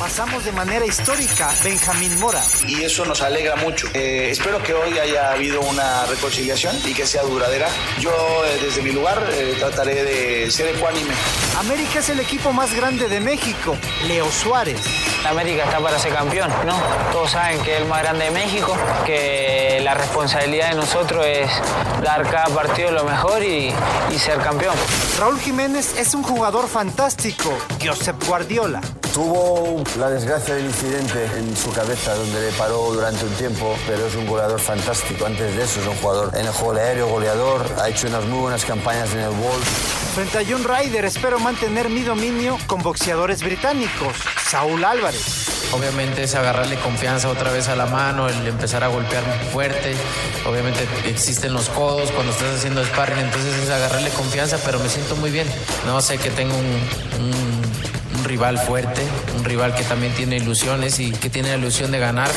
pasamos de manera histórica Benjamín Mora. Y eso nos alegra mucho. Eh, espero que hoy haya habido una reconciliación y que sea duradera. Yo eh, desde mi lugar eh, trataré de ser ecuánime. América es el equipo más grande de México, Leo Suárez. América está para ser campeón, ¿no? Todos saben que es el más grande de México, que la responsabilidad de nosotros es dar cada partido lo mejor y, y ser campeón. Raúl Jiménez es un jugador fantástico, Josep Guardiola. Tuvo la desgracia del incidente en su cabeza donde le paró durante un tiempo, pero es un goleador fantástico. Antes de eso es un jugador en el juego aéreo, goleador, ha hecho unas muy buenas campañas en el Wolf. Frente a John Ryder espero mantener mi dominio con boxeadores británicos, Saúl Álvarez. Obviamente es agarrarle confianza otra vez a la mano, el empezar a golpear fuerte. Obviamente existen los codos cuando estás haciendo sparring, entonces es agarrarle confianza, pero me siento muy bien. No sé que tengo un, un un rival fuerte, un rival que también tiene ilusiones y que tiene la ilusión de ganar.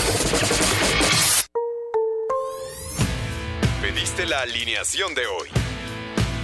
Pediste la alineación de hoy.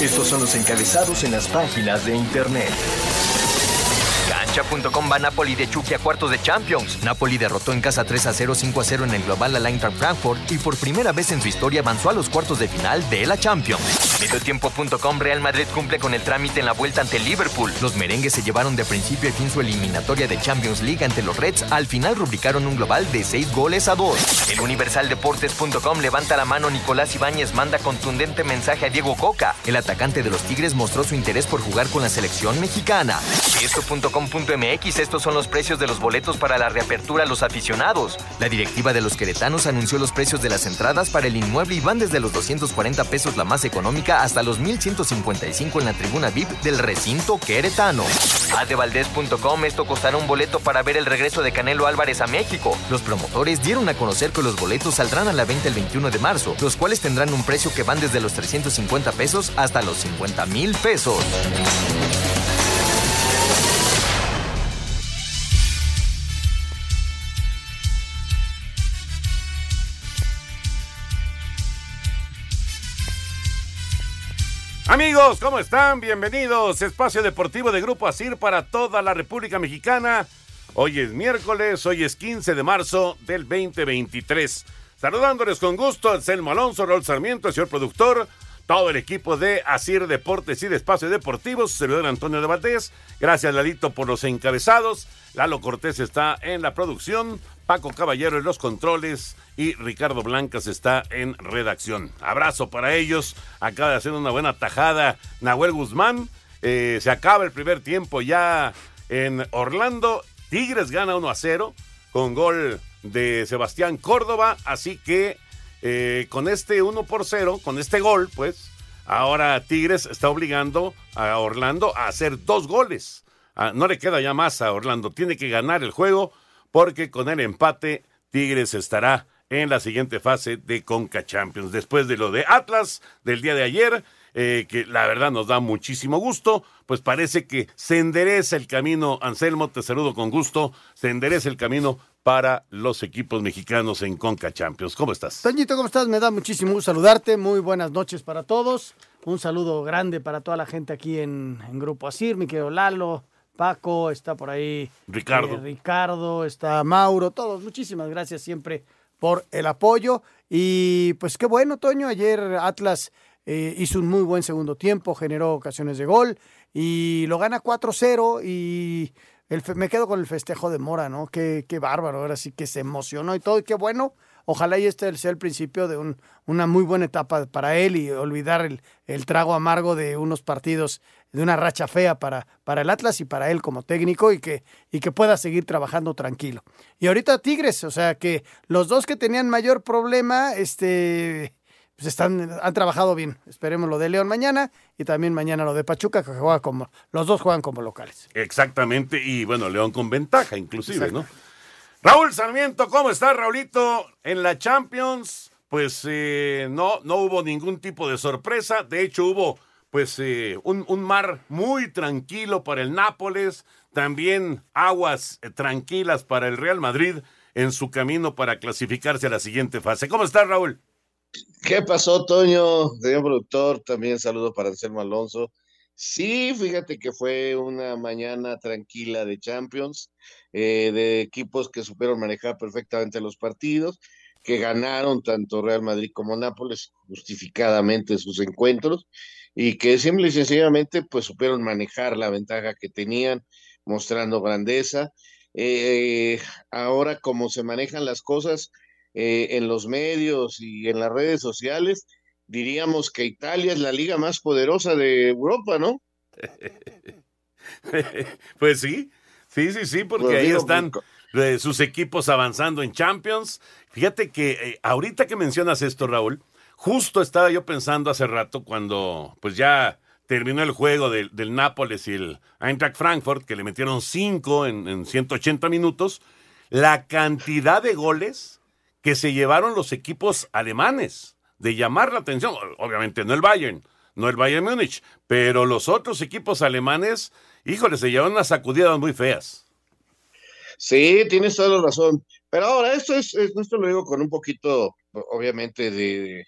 Estos son los encabezados en las páginas de internet. Cancha.com va Napoli de Chucky a cuartos de Champions. Napoli derrotó en casa 3 a 0, 5 a 0 en el global al Eintracht Frankfurt y por primera vez en su historia avanzó a los cuartos de final de la Champions. Mediotiempo.com Real Madrid cumple con el trámite en la vuelta ante Liverpool. Los merengues se llevaron de principio a fin su eliminatoria de Champions League ante los Reds. Al final rubricaron un global de 6 goles a 2. El Universaldeportes.com levanta la mano Nicolás Ibáñez manda contundente mensaje a Diego Coca. El atacante de los Tigres mostró su interés por jugar con la selección mexicana. Esto.com.mx estos son los precios de los boletos para la reapertura a los aficionados. La directiva de los queretanos anunció los precios de las entradas para el inmueble y van desde los 240 pesos la más económica hasta los 1155 en la tribuna VIP del recinto queretano. Adevaldez.com esto costará un boleto para ver el regreso de Canelo Álvarez a México. Los promotores dieron a conocer que los boletos saldrán a la venta el 21 de marzo, los cuales tendrán un precio que van desde los 350 pesos hasta los 50 mil pesos. Amigos, ¿cómo están? Bienvenidos. Espacio Deportivo de Grupo Asir para toda la República Mexicana. Hoy es miércoles, hoy es 15 de marzo del 2023. Saludándoles con gusto a Selmo Alonso, Raúl Sarmiento, el señor productor, todo el equipo de Asir Deportes y de Espacio Deportivo, su servidor Antonio de Valdés. Gracias, Lalito, por los encabezados. Lalo Cortés está en la producción, Paco Caballero en los controles y Ricardo Blancas está en redacción. Abrazo para ellos. Acaba de hacer una buena tajada Nahuel Guzmán. Eh, se acaba el primer tiempo ya en Orlando. Tigres gana 1 a 0 con gol de Sebastián Córdoba. Así que eh, con este 1 por 0, con este gol, pues, ahora Tigres está obligando a Orlando a hacer dos goles. Ah, no le queda ya más a Orlando. Tiene que ganar el juego porque con el empate Tigres estará en la siguiente fase de Conca Champions. Después de lo de Atlas del día de ayer, eh, que la verdad nos da muchísimo gusto, pues parece que se endereza el camino, Anselmo, te saludo con gusto, se endereza el camino para los equipos mexicanos en Conca Champions. ¿Cómo estás? Toñito, ¿cómo estás? Me da muchísimo gusto saludarte, muy buenas noches para todos, un saludo grande para toda la gente aquí en, en Grupo Asir, mi querido Lalo, Paco, está por ahí Ricardo. eh, Ricardo, está Mauro, todos, muchísimas gracias siempre por el apoyo. Y pues qué bueno, Toño, ayer Atlas eh, hizo un muy buen segundo tiempo, generó ocasiones de gol y lo gana 4-0 y el fe- me quedo con el festejo de Mora, ¿no? Qué, qué bárbaro, ahora sí que se emocionó y todo, y qué bueno. Ojalá y este sea el principio de un- una muy buena etapa para él y olvidar el, el trago amargo de unos partidos, de una racha fea para, para el Atlas y para él como técnico y que, y que pueda seguir trabajando tranquilo. Y ahorita Tigres, o sea que los dos que tenían mayor problema, este, pues están, han trabajado bien. Esperemos lo de León mañana y también mañana lo de Pachuca, que juega como, los dos juegan como locales. Exactamente, y bueno, León con ventaja inclusive, ¿no? Raúl Sarmiento, ¿cómo está Raulito? En la Champions, pues eh, no, no hubo ningún tipo de sorpresa, de hecho hubo pues eh, un, un, mar muy tranquilo para el Nápoles, también aguas eh, tranquilas para el Real Madrid en su camino para clasificarse a la siguiente fase. ¿Cómo está Raúl? ¿Qué pasó, Toño? Señor productor, también saludo para Anselmo Alonso. Sí, fíjate que fue una mañana tranquila de Champions, eh, de equipos que supieron manejar perfectamente los partidos, que ganaron tanto Real Madrid como Nápoles justificadamente sus encuentros y que simple y sencillamente pues supieron manejar la ventaja que tenían, mostrando grandeza. Eh, ahora como se manejan las cosas, eh, en los medios y en las redes sociales, diríamos que Italia es la liga más poderosa de Europa, ¿no? pues sí, sí, sí, sí, porque pues ahí están eh, sus equipos avanzando en Champions. Fíjate que eh, ahorita que mencionas esto, Raúl, justo estaba yo pensando hace rato cuando pues ya terminó el juego del, del Nápoles y el Eintracht Frankfurt, que le metieron cinco en, en 180 minutos, la cantidad de goles que se llevaron los equipos alemanes, de llamar la atención, obviamente no el Bayern, no el Bayern Múnich, pero los otros equipos alemanes, híjole, se llevaron unas sacudidas muy feas. Sí, tienes toda la razón. Pero ahora, esto es, esto lo digo con un poquito, obviamente, de,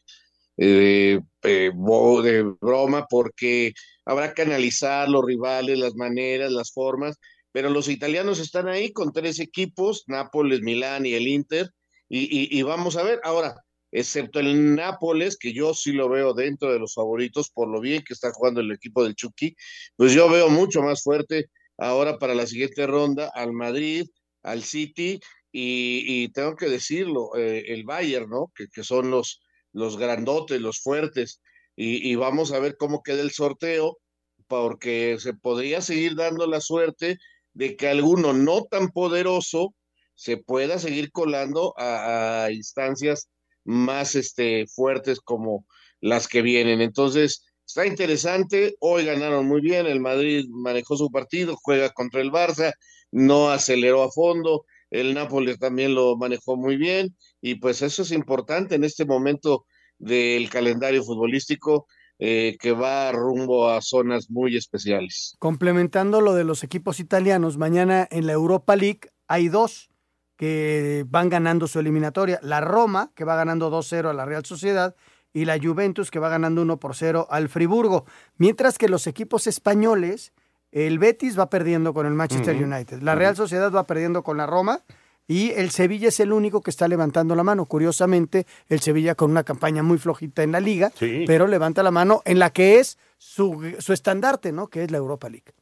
de, de, broma, porque habrá que analizar los rivales, las maneras, las formas, pero los italianos están ahí con tres equipos, Nápoles, Milán y el Inter, y, vamos a ver, ahora, excepto el Nápoles, que yo sí lo veo dentro de los favoritos por lo bien que está jugando el equipo del Chucky, pues yo veo mucho más fuerte ahora para la siguiente ronda al Madrid, al City y, tengo que decirlo, eh, el Bayern, ¿no? Que, que, son los, los grandotes, los fuertes, y, y vamos a ver cómo queda el sorteo, porque se podría seguir dando la suerte de que alguno no tan poderoso se pueda seguir colando a, instancias más este, fuertes como las que vienen. Entonces, está interesante. Hoy ganaron muy bien. El Madrid manejó su partido, juega contra el Barça, no aceleró a fondo. El Nápoles también lo manejó muy bien. Y pues eso es importante en este momento del calendario futbolístico. Eh, que va rumbo a zonas muy especiales. Complementando lo de los equipos italianos, mañana en la Europa League hay dos que van ganando su eliminatoria. La Roma, que va ganando 2-0 a la Real Sociedad, y la Juventus, que va ganando 1 por 0 al Friburgo. Mientras que los equipos españoles, el Betis va perdiendo con el Manchester United, la Real Sociedad va perdiendo con la Roma. Y el Sevilla es el único que está levantando la mano. Curiosamente, el Sevilla con una campaña muy flojita en la liga, pero levanta la mano en la que es su, su estandarte, ¿no? Que es la Europa League.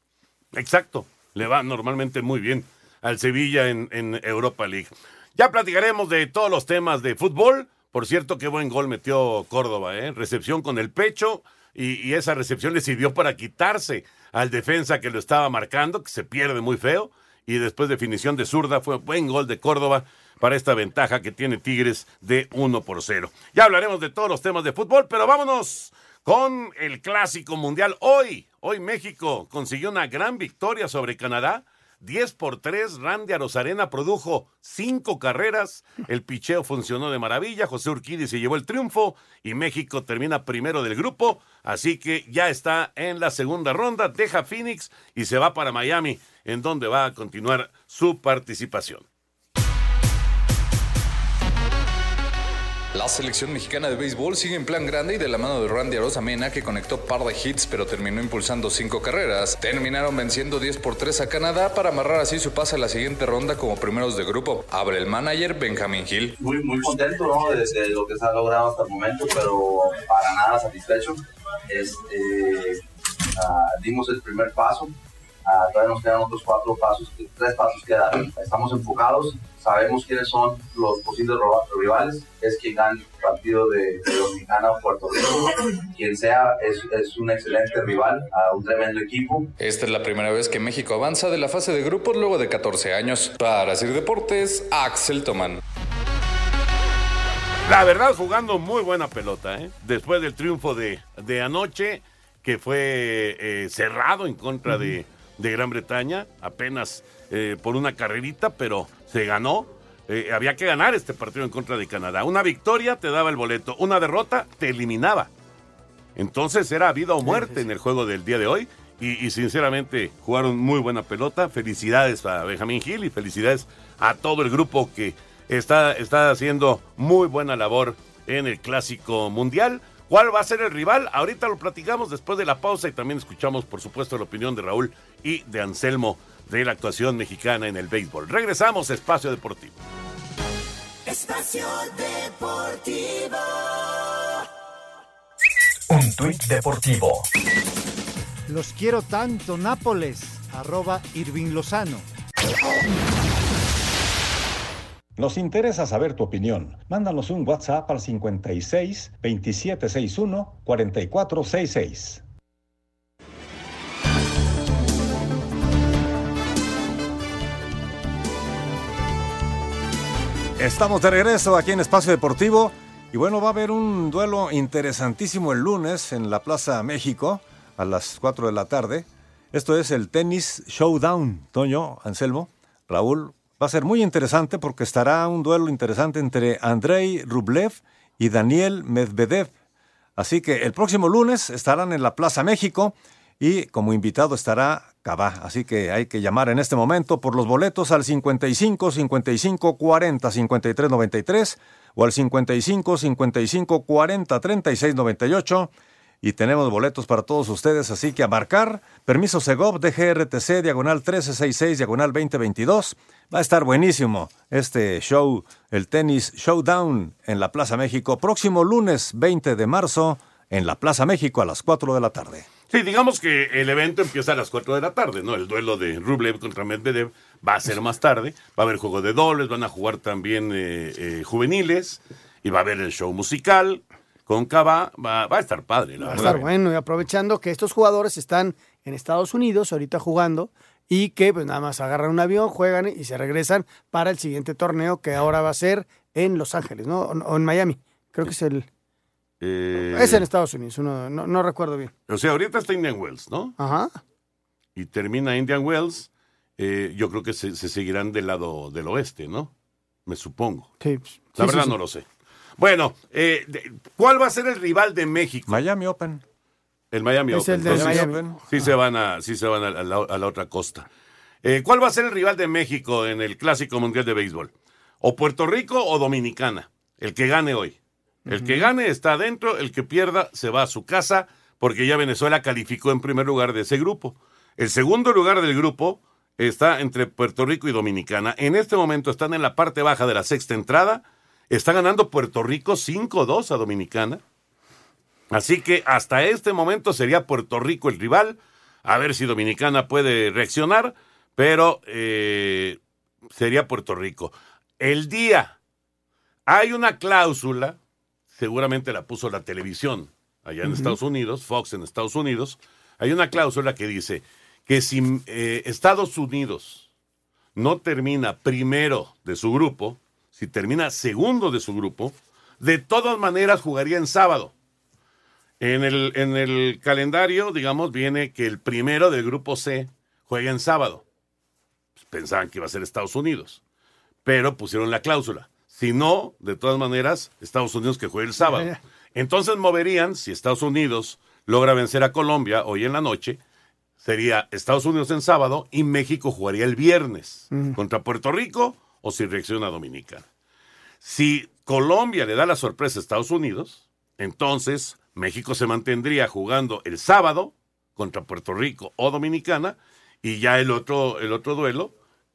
Exacto, le va normalmente muy bien al Sevilla en, Europa League. Ya platicaremos de todos los temas de fútbol. Por cierto, qué buen gol metió Córdoba, ¿eh? Recepción con el pecho y, esa recepción le sirvió para quitarse al defensa que lo estaba marcando, que se pierde muy feo. Y después definición de zurda, fue buen gol de Córdoba para esta ventaja que tiene Tigres de 1 por 0. Ya hablaremos de todos los temas de fútbol, pero vámonos con el clásico mundial. Hoy, hoy México consiguió una gran victoria sobre Canadá 10 por 3, Randy Arozarena produjo cinco carreras, el picheo funcionó de maravilla, José Urquidi se llevó el triunfo y México termina primero del grupo, así que ya está en la segunda ronda, deja Phoenix y se va para Miami, en donde va a continuar su participación. La selección mexicana de béisbol sigue en plan grande y de la mano de Randy Mena, que conectó par de hits pero terminó impulsando cinco carreras, terminaron venciendo 10 por 3 a Canadá para amarrar así su pase a la siguiente ronda como primeros de grupo. Abre el manager Benjamin Hill. Muy, muy contento ¿no? de, lo que se ha logrado hasta el momento, pero para nada satisfecho. Este, dimos el primer paso, uh, todavía nos quedan otros cuatro pasos, tres pasos que dar. Estamos enfocados sabemos quiénes son los posibles rivales, es quien gana el partido de, Dominicana o Puerto Rico, quien sea es, es, un excelente rival, a un tremendo equipo. Esta es la primera vez que México avanza de la fase de grupos luego de 14 años. Para Sir Deportes, Axel Tomán. La verdad, jugando muy buena pelota, ¿eh? Después del triunfo de, de anoche, que fue eh, cerrado en contra de, de Gran Bretaña, apenas eh, por una carrerita, pero se ganó. Eh, había que ganar este partido en contra de Canadá. Una victoria te daba el boleto, una derrota te eliminaba. Entonces era vida o muerte en el juego del día de hoy. Y, y sinceramente jugaron muy buena pelota. Felicidades a Benjamín Gil y felicidades a todo el grupo que está, está haciendo muy buena labor en el Clásico Mundial. ¿Cuál va a ser el rival? Ahorita lo platicamos después de la pausa y también escuchamos, por supuesto, la opinión de Raúl y de Anselmo de la actuación mexicana en el béisbol. Regresamos a Espacio Deportivo. Espacio Deportivo. Un tuit deportivo. Los quiero tanto, Nápoles. Arroba Irving Lozano. Nos interesa saber tu opinión. Mándanos un WhatsApp al 56 2761 4466. Estamos de regreso aquí en Espacio Deportivo y bueno, va a haber un duelo interesantísimo el lunes en la Plaza México a las 4 de la tarde. Esto es el Tenis Showdown. Toño, Anselmo, Raúl, va a ser muy interesante porque estará un duelo interesante entre Andrei Rublev y Daniel Medvedev. Así que el próximo lunes estarán en la Plaza México y como invitado estará Cabá. Así que hay que llamar en este momento por los boletos al 55 55 40 53 93 o al 55 55 40 36 98 y tenemos boletos para todos ustedes, así que a marcar, permiso Segov, DGRTC, diagonal 1366, diagonal 2022. Va a estar buenísimo este show, el tenis Showdown en la Plaza México, próximo lunes 20 de marzo en la Plaza México a las 4 de la tarde. Sí, digamos que el evento empieza a las 4 de la tarde, ¿no? El duelo de Rublev contra Medvedev va a ser más tarde. Va a haber juego de dobles, van a jugar también eh, eh, juveniles y va a haber el show musical con Cava. Va, va a estar padre, la Va a estar bueno y aprovechando que estos jugadores están en Estados Unidos ahorita jugando y que pues nada más agarran un avión, juegan y se regresan para el siguiente torneo que ahora va a ser en Los Ángeles, ¿no? O, o en Miami. Creo que es el... Eh, Es en Estados Unidos, uno- no, no recuerdo bien. O sea, ahorita está Indian Wells, ¿no? Ajá. Y termina Indian Wells. eh, yo creo que se, se seguirán del lado del oeste, ¿no? Me supongo. Sí, La sí, verdad sí, no lo sé. Bueno, eh, de- ¿cuál va a ser el rival de México? Miami Open. El Miami Es Open. el Entonces, Miami. Sí se van a, sí se van a, la, a la otra costa. Eh, ¿Cuál va a ser el rival de México en el Clásico Mundial de Béisbol? ¿O Puerto Rico o Dominicana? El que gane hoy. El que gane está adentro, el que pierda se va a su casa, porque ya Venezuela calificó en primer lugar de ese grupo. El segundo lugar del grupo está entre Puerto Rico y Dominicana. En este momento están en la parte baja de la sexta entrada. Está ganando Puerto Rico 5-2 a Dominicana. Así que hasta este momento sería Puerto Rico el rival. A ver si Dominicana puede reaccionar, pero eh, sería Puerto Rico. El día, hay una cláusula, seguramente la puso la televisión allá en. Estados Unidos, Fox en Estados Unidos, hay una cláusula que dice que si eh, Estados Unidos no termina primero de su grupo, si termina segundo de su grupo, de todas maneras jugaría en sábado. En el, en el calendario, digamos, viene que el primero del grupo C juega en sábado. Pues pensaban que iba a ser Estados Unidos, pero pusieron la cláusula. Si no, de todas maneras, Estados Unidos que juegue el sábado. Entonces moverían, si Estados Unidos logra vencer a Colombia hoy en la noche, sería Estados Unidos en sábado y México jugaría el viernes Mm. contra Puerto Rico o si reacciona Dominicana. Si Colombia le da la sorpresa a Estados Unidos, entonces México se mantendría jugando el sábado contra Puerto Rico o Dominicana y ya el otro, el otro duelo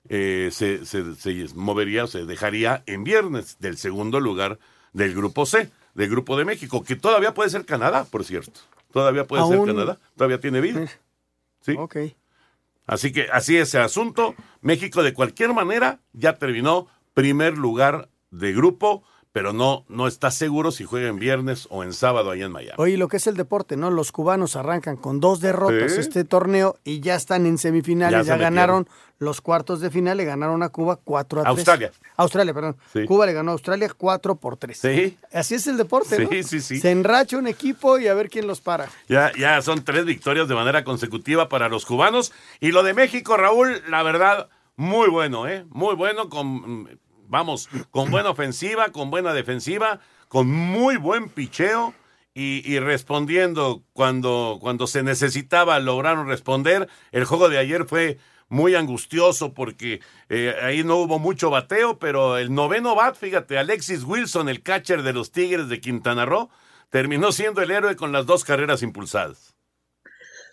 eh, se, se- se movería o se dejaría en viernes del segundo lugar del grupo C, del grupo de México, que todavía puede ser Canadá, por cierto. Todavía puede Aún- ser Canadá, todavía tiene vida. Sí. Ok. Así que así es el asunto. México de cualquier manera ya terminó primer lugar de grupo, pero no, no está seguro si juega en viernes o en sábado allá en Miami. Oye, lo que es el deporte, ¿no? Los cubanos arrancan con dos derrotas Sí. este torneo y ya están en semifinales, Ya ganaron los cuartos de final, le ganaron a Cuba 4 a 3. Australia. Australia, perdón. Sí. Cuba le ganó a Australia 4 por 3. Sí. Así es el deporte, ¿no? Sí, sí, sí. Se enracha un equipo y a ver quién los para. Ya, ya son tres victorias de manera consecutiva para los cubanos. Y lo de México, Raúl, la verdad, muy bueno, ¿eh? Muy bueno, con, vamos, con buena ofensiva, con buena defensiva, con muy buen picheo. Y, respondiendo cuando, cuando se necesitaba, lograron responder. El juego de ayer fue muy angustioso porque eh, ahí no hubo mucho bateo, pero el noveno bat, fíjate, Alexis Wilson, el catcher de los Tigres de Quintana Roo, terminó siendo el héroe con las dos carreras impulsadas.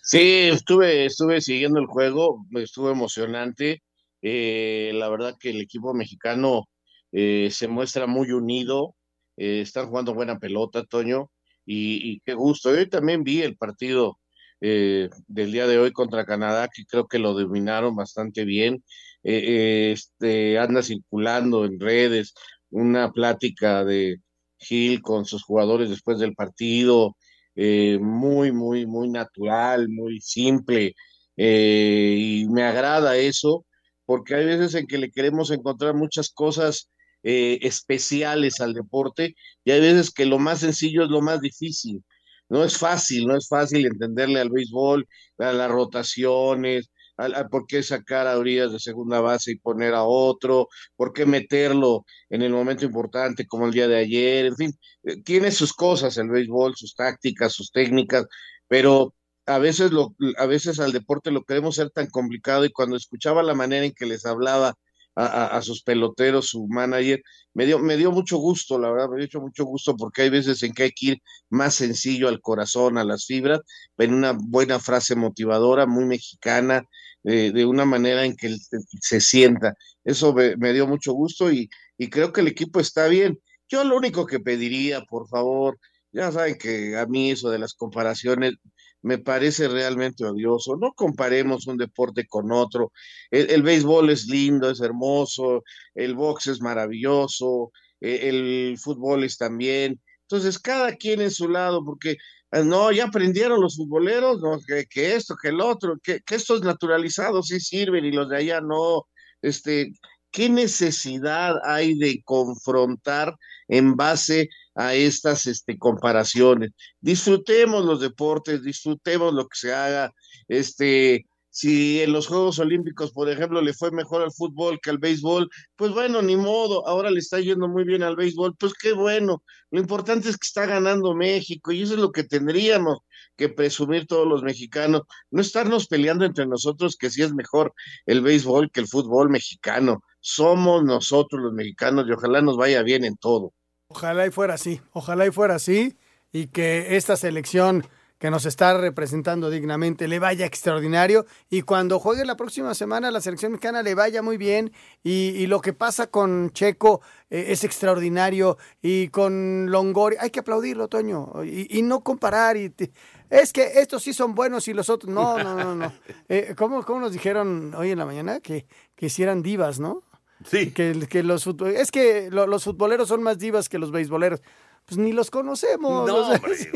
Sí, estuve, estuve siguiendo el juego, estuvo emocionante. Eh, la verdad que el equipo mexicano eh, se muestra muy unido, eh, están jugando buena pelota, Toño, y, qué gusto. Yo también vi el partido eh, del día de hoy contra Canadá, que creo que lo dominaron bastante bien. Este, anda circulando en redes una plática de Gil con sus jugadores después del partido muy, muy, muy natural, muy simple, y me agrada eso, porque hay veces en que le queremos encontrar muchas cosas eh, especiales al deporte, y hay veces que lo más sencillo es lo más difícil. No es fácil, no es fácil entenderle al béisbol, a las rotaciones, a, por qué sacar a Urias de segunda base y poner a otro, por qué meterlo en el momento importante como el día de ayer, en fin, eh, tiene sus cosas el béisbol, sus tácticas, sus técnicas, pero a veces lo, a veces al deporte lo queremos ser tan complicado y cuando escuchaba la manera en que les hablaba a, a, sus peloteros, su manager, me dio, me dio mucho gusto, la verdad, me dio mucho, gusto porque hay veces en que hay que ir más sencillo al corazón, a las fibras, en una buena frase motivadora, muy mexicana, de, de una manera en que se sienta. Eso me, me dio mucho gusto y, y creo que el equipo está bien. Yo lo único que pediría, por favor, ya saben que a mí eso de las comparaciones me parece realmente odioso. No comparemos un deporte con otro. El, béisbol es lindo, es hermoso, el box es maravilloso, eh, el fútbol es también. Entonces, cada quien en su lado, porque eh, no, ya aprendieron los futboleros, no, que, que esto, que el otro, que, que estos naturalizados sí sirven y los de allá no. Este, ¿qué necesidad hay de confrontar en base a estas este, comparaciones? Disfrutemos los deportes, disfrutemos lo que se haga. Este, si en los Juegos Olímpicos, por ejemplo, le fue mejor al fútbol que al béisbol, pues bueno, ni modo, ahora le está yendo muy bien al béisbol, pues qué bueno. Lo importante es que está ganando México y eso es lo que tendríamos que presumir todos los mexicanos, no estarnos peleando entre nosotros que sí es mejor el béisbol que el fútbol mexicano. Somos nosotros los mexicanos y ojalá nos vaya bien en todo. Ojalá y fuera así, ojalá y fuera así y que esta selección que nos está representando dignamente le vaya extraordinario y cuando juegue la próxima semana la selección mexicana le vaya muy bien y, y lo que pasa con Checo eh, es extraordinario y con Longoria hay que aplaudirlo Toño y, y no comparar y te- es que estos sí son buenos y los otros no no no no Eh, ¿cómo, cómo nos dijeron hoy en la mañana que que hicieran divas no Sí. que, que los es que lo- los futboleros son más divas que los beisboleros. Pues ni los conocemos. No, o sea, hombre, sí.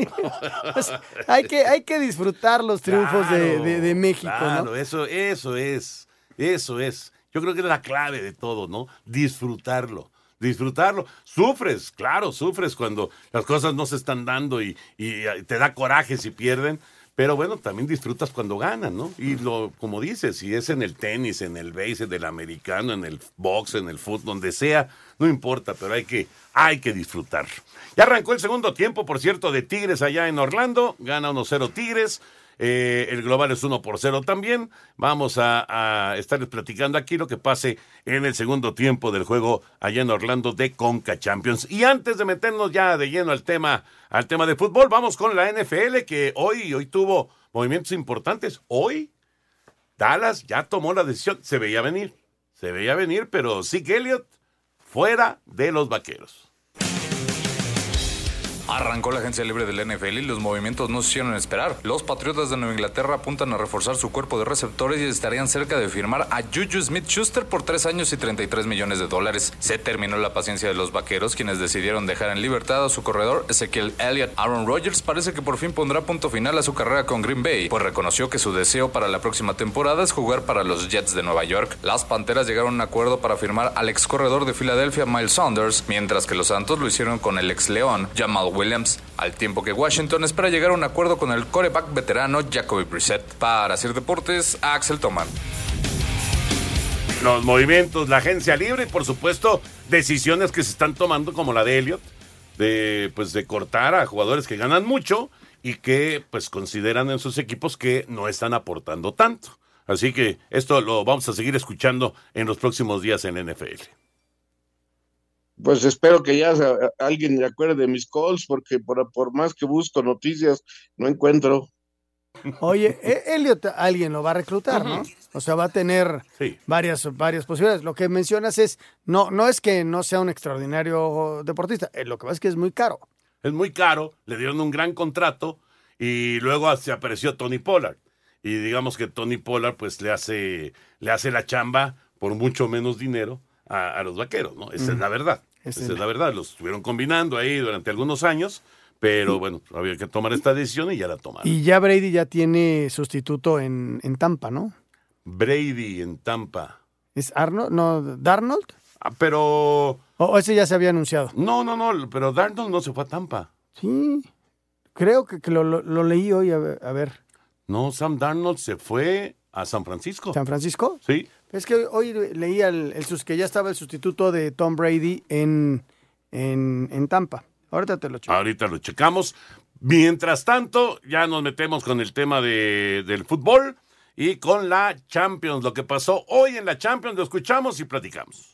Hay, que, hay que disfrutar los triunfos de, de- de México, Claro, ¿no? eso, eso es, eso es. Yo creo que es la clave de todo, ¿no? Disfrutarlo, disfrutarlo. Sufres, claro, sufres cuando las cosas no se están dando y, y te da coraje si pierden. Pero bueno, también disfrutas cuando ganan, ¿no? Y lo, como dices, si es en el tenis, en el base, en el americano, en el box, en el fútbol, donde sea, no importa, pero hay que, hay que disfrutar. Ya arrancó el segundo tiempo, por cierto, de Tigres allá en Orlando. Gana 1-0 Tigres. Eh, el global es 1 por 0 también. Vamos a, a estarles platicando aquí lo que pase en el segundo tiempo del juego allá en Orlando de Conca Champions. Y antes de meternos ya de lleno al tema, al tema de fútbol, vamos con la NFL que hoy, hoy tuvo movimientos importantes. Hoy Dallas ya tomó la decisión. Se veía venir, se veía venir, pero Zeke Elliott fuera de los vaqueros. Arrancó la agencia libre del NFL y los movimientos no se hicieron esperar. Los Patriotas de Nueva Inglaterra apuntan a reforzar su cuerpo de receptores y estarían cerca de firmar a Juju Smith-Schuster por 3 años y 33 millones de dólares. Se terminó la paciencia de los vaqueros, quienes decidieron dejar en libertad a su corredor Ezequiel Elliott. Aaron Rodgers parece que por fin pondrá punto final a su carrera con Green Bay, pues reconoció que su deseo para la próxima temporada es jugar para los Jets de Nueva York. Las Panteras llegaron a un acuerdo para firmar al ex corredor de Filadelfia, Miles Saunders, mientras que los Santos lo hicieron con el ex León, Jamal Williams, al tiempo que Washington espera llegar a un acuerdo con el coreback veterano Jacoby Brissett. Para hacer deportes, Axel Toman. Los movimientos, la agencia libre y por supuesto decisiones que se están tomando como la de Elliot, de pues de cortar a jugadores que ganan mucho y que pues consideran en sus equipos que no están aportando tanto. Así que esto lo vamos a seguir escuchando en los próximos días en NFL. Pues espero que ya alguien me acuerde de mis calls, porque por, por más que busco noticias, no encuentro. Oye, E- Elliot, alguien lo va a reclutar, ¿no? O sea, va a tener varias, varias posibilidades. Lo que mencionas es, no, no es que no sea un extraordinario deportista, eh, lo que pasa es que es muy caro. Es muy caro, le dieron un gran contrato y luego se apareció Tony Pollard. Y digamos que Tony Pollard pues le hace, le hace la chamba por mucho menos dinero a, a los vaqueros, ¿no? Esa es la verdad. Esa es la verdad. Los estuvieron combinando ahí durante algunos años, pero bueno, había que tomar esta decisión y ya la tomaron. Y ya Brady ya tiene sustituto en, en Tampa, ¿no? Brady en Tampa. ¿Es Arnold? No, ¿Darnold? Ah, pero... O, o ese ya se había anunciado. No, no, no, pero Darnold no se fue a Tampa. Sí, creo que, que lo, lo- lo leí hoy, a ver, a ver. No, Sam Darnold se fue a San Francisco. ¿San Francisco? Sí. Es que hoy leía el, sus- que ya estaba el sustituto de Tom Brady en, en, en Tampa. Ahorita te lo checo. Ahorita lo checamos. Mientras tanto, ya nos metemos con el tema de- del fútbol y con la Champions. Lo que pasó hoy en la Champions, lo escuchamos y platicamos.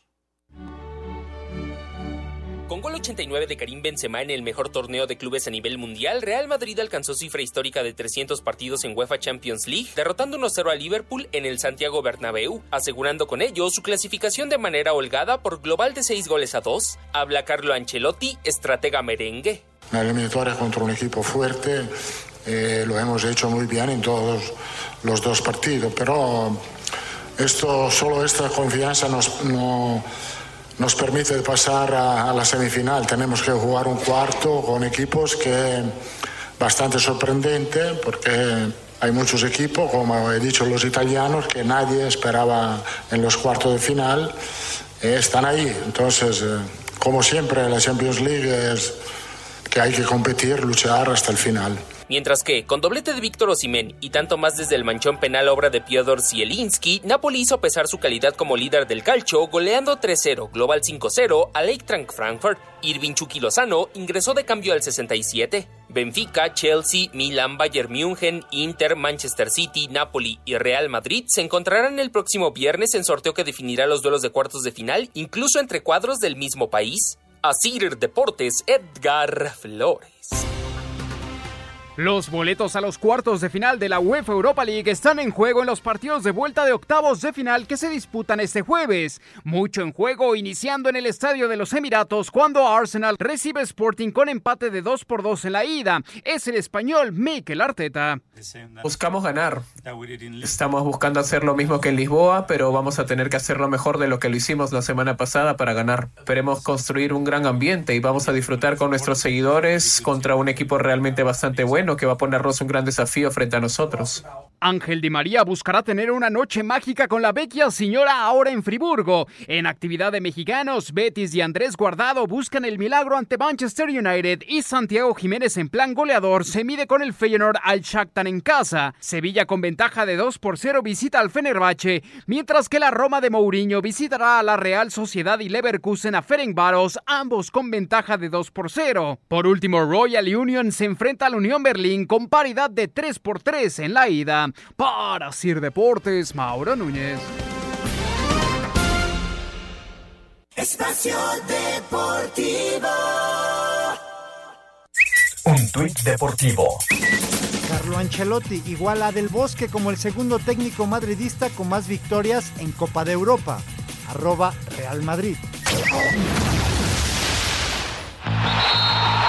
Con gol 89 de Karim Benzema en el mejor torneo de clubes a nivel mundial, Real Madrid alcanzó cifra histórica de 300 partidos en UEFA Champions League, derrotando 1-0 a Liverpool en el Santiago Bernabéu, asegurando con ello su clasificación de manera holgada por global de 6 goles a 2. Habla Carlo Ancelotti, estratega merengue. Una eliminatoria contra un equipo fuerte, eh, lo hemos hecho muy bien en todos los dos partidos, pero esto, solo esta confianza nos, no- nos permite pasar a, la semifinal. Tenemos que jugar un cuarto con equipos que bastante sorprendente porque hay muchos equipos, como he dicho los italianos, que nadie esperaba en los cuartos de final. eh, están ahí. Entonces, eh, como siempre, la Champions League es que hay que competir, luchar hasta el final. Mientras que, con doblete de Víctor Osimhen y tanto más desde el manchón penal obra de Piotr Zielinski, Napoli hizo pesar su calidad como líder del calcio, goleando 3-0, global 5-0 a Eintracht Frankfurt. Irving Chucky Lozano ingresó de cambio al 67. Benfica, Chelsea, Milan, Bayern München, Inter, Manchester City, Napoli y Real Madrid se encontrarán el próximo viernes en sorteo que definirá los duelos de cuartos de final, incluso entre cuadros del mismo país. Asir Deportes, Edgar Flores. Los boletos a los cuartos de final de la UEFA Europa League están en juego en los partidos de vuelta de octavos de final que se disputan este jueves. Mucho en juego iniciando en el Estadio de los Emiratos cuando Arsenal recibe Sporting con empate de 2 por 2 en la ida. Es el español Mikel Arteta. Buscamos ganar. Estamos buscando hacer lo mismo que en Lisboa, pero vamos a tener que hacerlo mejor de lo que lo hicimos la semana pasada para ganar. Esperemos construir un gran ambiente y vamos a disfrutar con nuestros seguidores contra un equipo realmente bastante bueno que va a ponernos un gran desafío frente a nosotros. Ángel Di María buscará tener una noche mágica con la vecchia señora ahora en Friburgo. En actividad de mexicanos, Betis y Andrés Guardado buscan el milagro ante Manchester United y Santiago Jiménez en plan goleador se mide con el Feyenoord al Shakhtar en casa. Sevilla con ventaja de 2 por 0 visita al Fenerbahce, mientras que la Roma de Mourinho visitará a la Real Sociedad y Leverkusen a Ferencváros, ambos con ventaja de 2 por 0. Por último, Royal Union se enfrenta a la Unión Berlín con paridad de 3 por 3 en la ida. Para Sir Deportes, Mauro Núñez. Espacio Deportivo. Un tuit deportivo. Carlo Ancelotti iguala a Del Bosque como el segundo técnico madridista con más victorias en Copa de Europa. Arroba Real Madrid.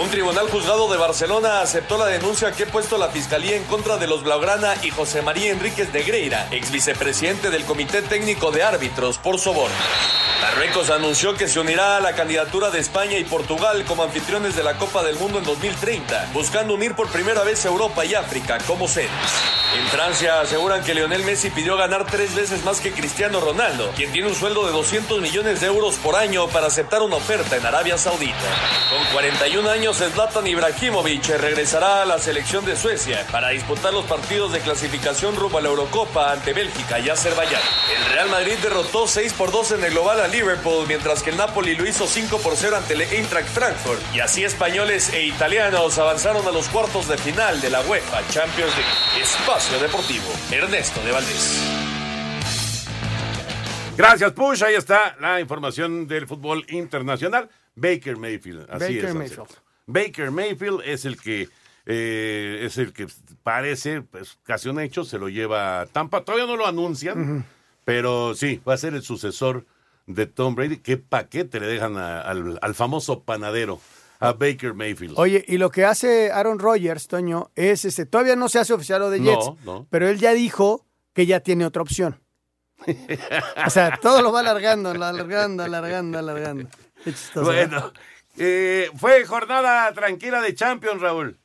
Un tribunal juzgado de Barcelona aceptó la denuncia que ha puesto la fiscalía en contra de los Blaugrana y José María Enríquez Negreira, ex vicepresidente del Comité Técnico de Árbitros, por soborno. Marruecos anunció que se unirá a la candidatura de España y Portugal como anfitriones de la Copa del Mundo en 2030, buscando unir por primera vez Europa y África como sedes. En Francia aseguran que Lionel Messi pidió ganar tres veces más que Cristiano Ronaldo, quien tiene un sueldo de 200 millones de euros por año para aceptar una oferta en Arabia Saudita. Con 41 años, Zlatan Ibrahimovic regresará a la selección de Suecia para disputar los partidos de clasificación rumbo a la Eurocopa ante Bélgica y Azerbaiyán. El Real Madrid derrotó 6 por 2 en el global a Liverpool, mientras que el Napoli lo hizo 5 por 0 ante el Eintracht Frankfurt. Y así españoles e italianos avanzaron a los cuartos de final de la UEFA Champions League. Espacio Deportivo, Ernesto de Valdés. Gracias, Push. Ahí está la información del fútbol internacional. Baker Mayfield. Así Baker es. Mayfield. Baker Mayfield es el que eh, es el que parece pues, casi un hecho, se lo lleva a Tampa. Todavía no lo anuncian, pero sí, va a ser el sucesor de Tom Brady. ¿Qué paquete le dejan a- al, al famoso panadero, a Baker Mayfield? Oye, y lo que hace Aaron Rodgers, Toño, es este, todavía no se hace oficial lo de Jets, no. pero él ya dijo que ya tiene otra opción. O sea, todo lo va alargando, alargando, alargando, alargando. Chistoso, ¿eh? Bueno, eh, fue jornada tranquila de Champions, Raúl.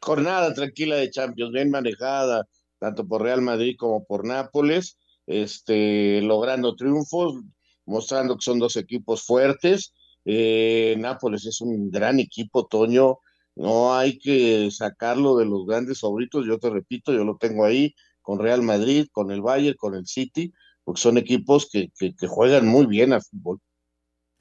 jornada tranquila de Champions, bien manejada, tanto por Real Madrid como por Nápoles, este, logrando triunfos, mostrando que son dos equipos fuertes. Eh, Nápoles es un gran equipo, Toño, no hay que sacarlo de los grandes favoritos, yo te repito, yo lo tengo ahí con Real Madrid, con el Bayern, con el City, porque son equipos que, que, que juegan muy bien al fútbol.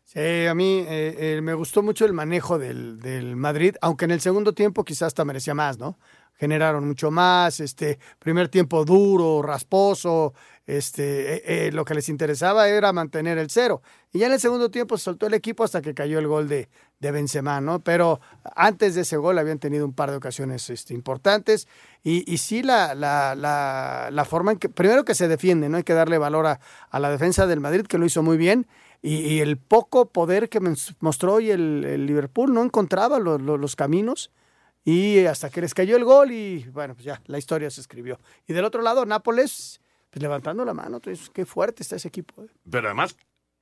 Sí, a mí eh, eh, me gustó mucho el manejo del, del Madrid, aunque en el segundo tiempo quizás hasta merecía más, ¿no? Generaron mucho más, este, primer tiempo duro, rasposo, este, eh, eh, lo que les interesaba era mantener el cero. Y ya en el segundo tiempo se soltó el equipo hasta que cayó el gol de, de Benzema, ¿no? Pero antes de ese gol habían tenido un par de ocasiones este, importantes y, y sí la, la, la, la forma en que, primero que se defiende, ¿no? Hay que darle valor a, a la defensa del Madrid, que lo hizo muy bien, y, y el poco poder que mostró hoy el, el Liverpool, no encontraba lo- lo- los caminos y hasta que les cayó el gol y bueno, pues ya, la historia se escribió. Y del otro lado, Nápoles, pues levantando la mano, entonces, qué fuerte está ese equipo. ¿eh? Pero además,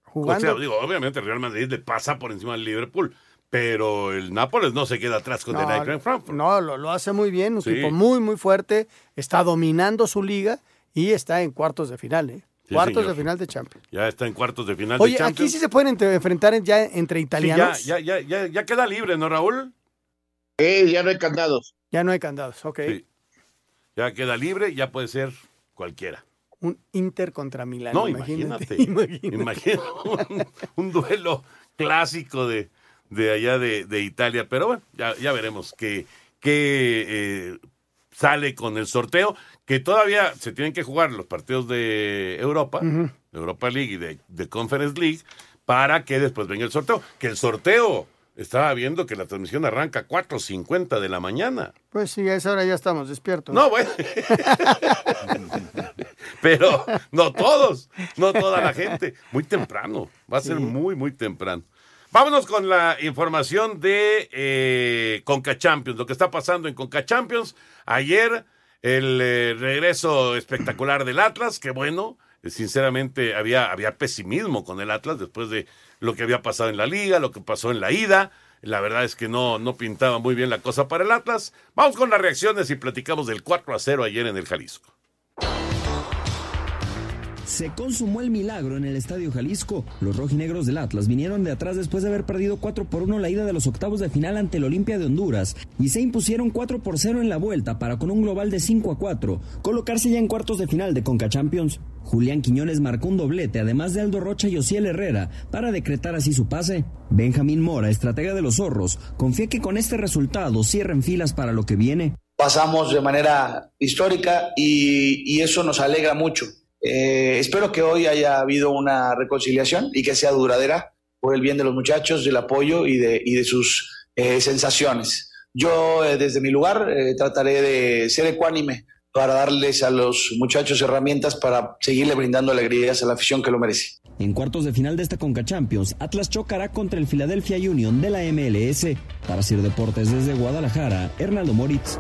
Jugando. o sea, digo, obviamente el Real Madrid le pasa por encima del Liverpool, pero el Nápoles no se queda atrás con el Eintracht Frankfurt. no, lo, lo hace muy bien, un Sí. equipo muy, muy fuerte, está dominando su liga y está en cuartos de final, ¿eh? Sí, cuartos señor. de final de Champions. Ya está en cuartos de final Oye, de aquí Champions. sí se pueden entre- enfrentar en- ya entre Sí, italianos. ya, ya, ya, ya, ya queda libre, ¿no, Raúl? Eh, ya no hay candados. Ya no hay candados, ok. Sí. Ya queda libre, ya puede ser cualquiera. Un Inter contra Milán. No, imagínate. imagínate. Imagínate un, un duelo clásico de, de allá de, de Italia. Pero bueno, ya, ya veremos qué, qué eh, sale con el sorteo. Que todavía se tienen que jugar los partidos de Europa, de Europa League y de, de Conference League, para que después venga el sorteo. Que el sorteo, estaba viendo que la transmisión arranca a 4.50 de la mañana. Pues sí, a esa hora ya estamos despiertos. No, bueno. Pero no todos, no toda la gente. Muy temprano, va a ser muy, muy temprano. Vámonos con la información de eh, Conca Champions, lo que está pasando en Conca Champions. Ayer el eh, regreso espectacular del Atlas, que bueno, sinceramente había, había pesimismo con el Atlas después de lo que había pasado en la liga, lo que pasó en la ida. La verdad es que no, no pintaba muy bien la cosa para el Atlas. Vamos con las reacciones y platicamos del 4 a 0 ayer en el Jalisco. Se consumó el milagro en el Estadio Jalisco. Los rojinegros del Atlas vinieron de atrás después de haber perdido 4 por 1 la ida de los octavos de final ante el Olimpia de Honduras y se impusieron 4 por 0 en la vuelta para con un global de 5 a 4 colocarse ya en cuartos de final de Conca Champions. Julián Quiñones marcó un doblete además de Aldo Rocha y Ociel Herrera para decretar así su pase. Benjamín Mora, estratega de los zorros, confía que con este resultado cierren filas para lo que viene. pasamos de manera histórica y eso nos alegra mucho. Eh, espero que hoy haya habido una reconciliación y que sea duradera por el bien de los muchachos, del apoyo y de, y de sus eh, sensaciones. Yo eh, desde mi lugar eh, trataré de ser ecuánime para darles a los muchachos herramientas para seguirle brindando alegrías a la afición que lo merece. En cuartos de final de esta Conca Champions, Atlas chocará contra el Philadelphia Union de la MLS. Para Sir Deportes desde Guadalajara, Hernaldo Moritz.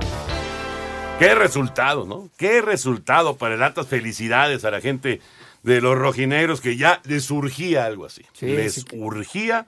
Qué resultado, ¿no? Qué resultado para el Atlas. Felicidades a la gente de los rojinegros que ya les urgía algo así. les urgía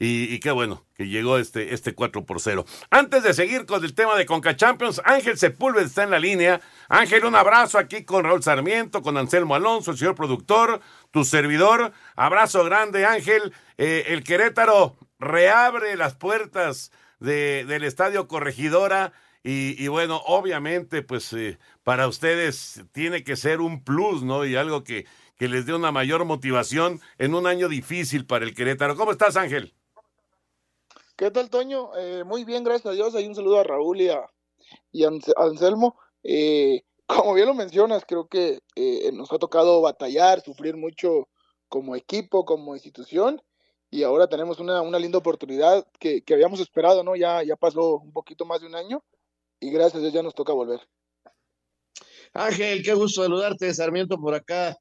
y, qué bueno que llegó este, este 4 por 0. Antes de seguir con el tema de Conca Champions, Ángel Sepúlveda está en la línea. Ángel, un abrazo aquí con Raúl Sarmiento, con Anselmo Alonso, el señor productor, tu servidor. Abrazo grande, Ángel. Eh, el Querétaro reabre las puertas del Estadio Corregidora. Y, bueno, obviamente, pues eh, para ustedes tiene que ser un plus, ¿no? Y algo que, que les dé una mayor motivación en un año difícil para el Querétaro. ¿Cómo estás, Ángel? ¿Qué tal, Toño? Eh, muy bien, gracias a Dios. Hay un saludo a Raúl y a, y Anselmo. Eh, como bien lo mencionas, creo que eh, nos ha tocado batallar, sufrir mucho como equipo, como institución, y ahora tenemos una, una linda oportunidad que, que, habíamos esperado, ¿no? Ya, ya pasó un poquito más de un año, y gracias ya nos toca volver. Ángel, qué gusto saludarte, Sarmiento por acá.